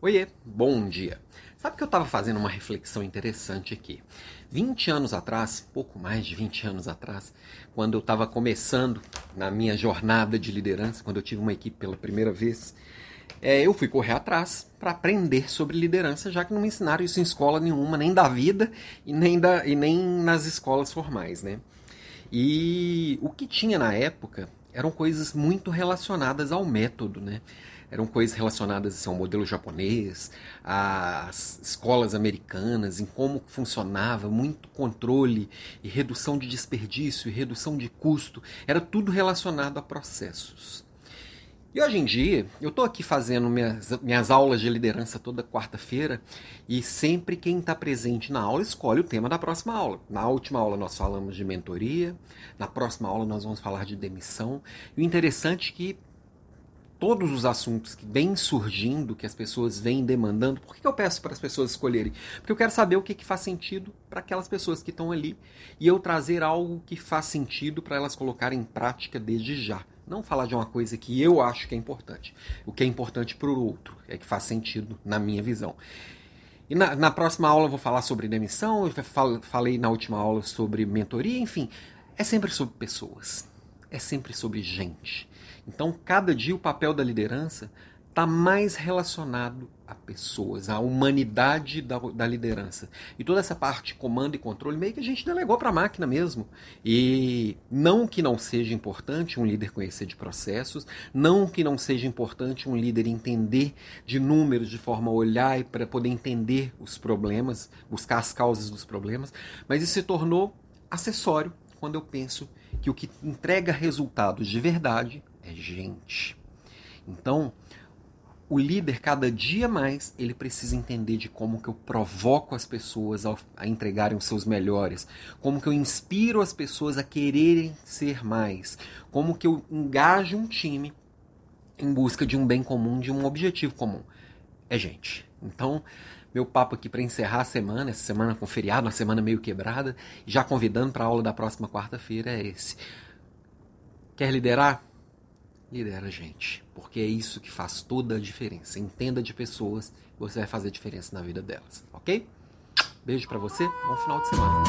Oiê, bom dia. Sabe que eu estava fazendo uma reflexão interessante aqui. 20 anos atrás, pouco mais de 20 anos atrás, quando eu estava começando na minha jornada de liderança, quando eu tive uma equipe pela primeira vez, é, eu fui correr atrás para aprender sobre liderança, já que não me ensinaram isso em escola nenhuma, nem da vida e nem, da, e nem nas escolas formais, né? E o que tinha na época eram coisas muito relacionadas ao método, né? eram coisas relacionadas assim, ao modelo japonês, às escolas americanas, em como funcionava, muito controle e redução de desperdício e redução de custo, era tudo relacionado a processos. E hoje em dia, eu estou aqui fazendo minhas, minhas aulas de liderança toda quarta-feira e sempre quem está presente na aula escolhe o tema da próxima aula. Na última aula nós falamos de mentoria, na próxima aula nós vamos falar de demissão. E o interessante é que todos os assuntos que vêm surgindo, que as pessoas vêm demandando, por que eu peço para as pessoas escolherem? Porque eu quero saber o que, que faz sentido para aquelas pessoas que estão ali e eu trazer algo que faz sentido para elas colocarem em prática desde já. Não falar de uma coisa que eu acho que é importante. O que é importante para o outro, é que faz sentido na minha visão. E na, na próxima aula eu vou falar sobre demissão, eu falei na última aula sobre mentoria, enfim. É sempre sobre pessoas. É sempre sobre gente. Então, cada dia o papel da liderança está mais relacionado a pessoas, à humanidade da, da, liderança. E toda essa parte comando e controle meio que a gente delegou para a máquina mesmo. E não que não seja importante um líder conhecer de processos, não que não seja importante um líder entender de números de forma a olhar e para poder entender os problemas, buscar as causas dos problemas, mas isso se tornou acessório quando eu penso que o que entrega resultados de verdade é gente. Então, o líder cada dia mais ele precisa entender de como que eu provoco as pessoas a entregarem os seus melhores, como que eu inspiro as pessoas a quererem ser mais, como que eu engajo um time em busca de um bem comum, de um objetivo comum. É gente. Então, meu papo aqui para encerrar a semana, essa semana com feriado, uma semana meio quebrada, já convidando para a aula da próxima quarta-feira é esse. Quer liderar? lidera a gente, porque é isso que faz toda a diferença. Entenda de pessoas, você vai fazer diferença na vida delas, ok? Beijo para você, bom final de semana.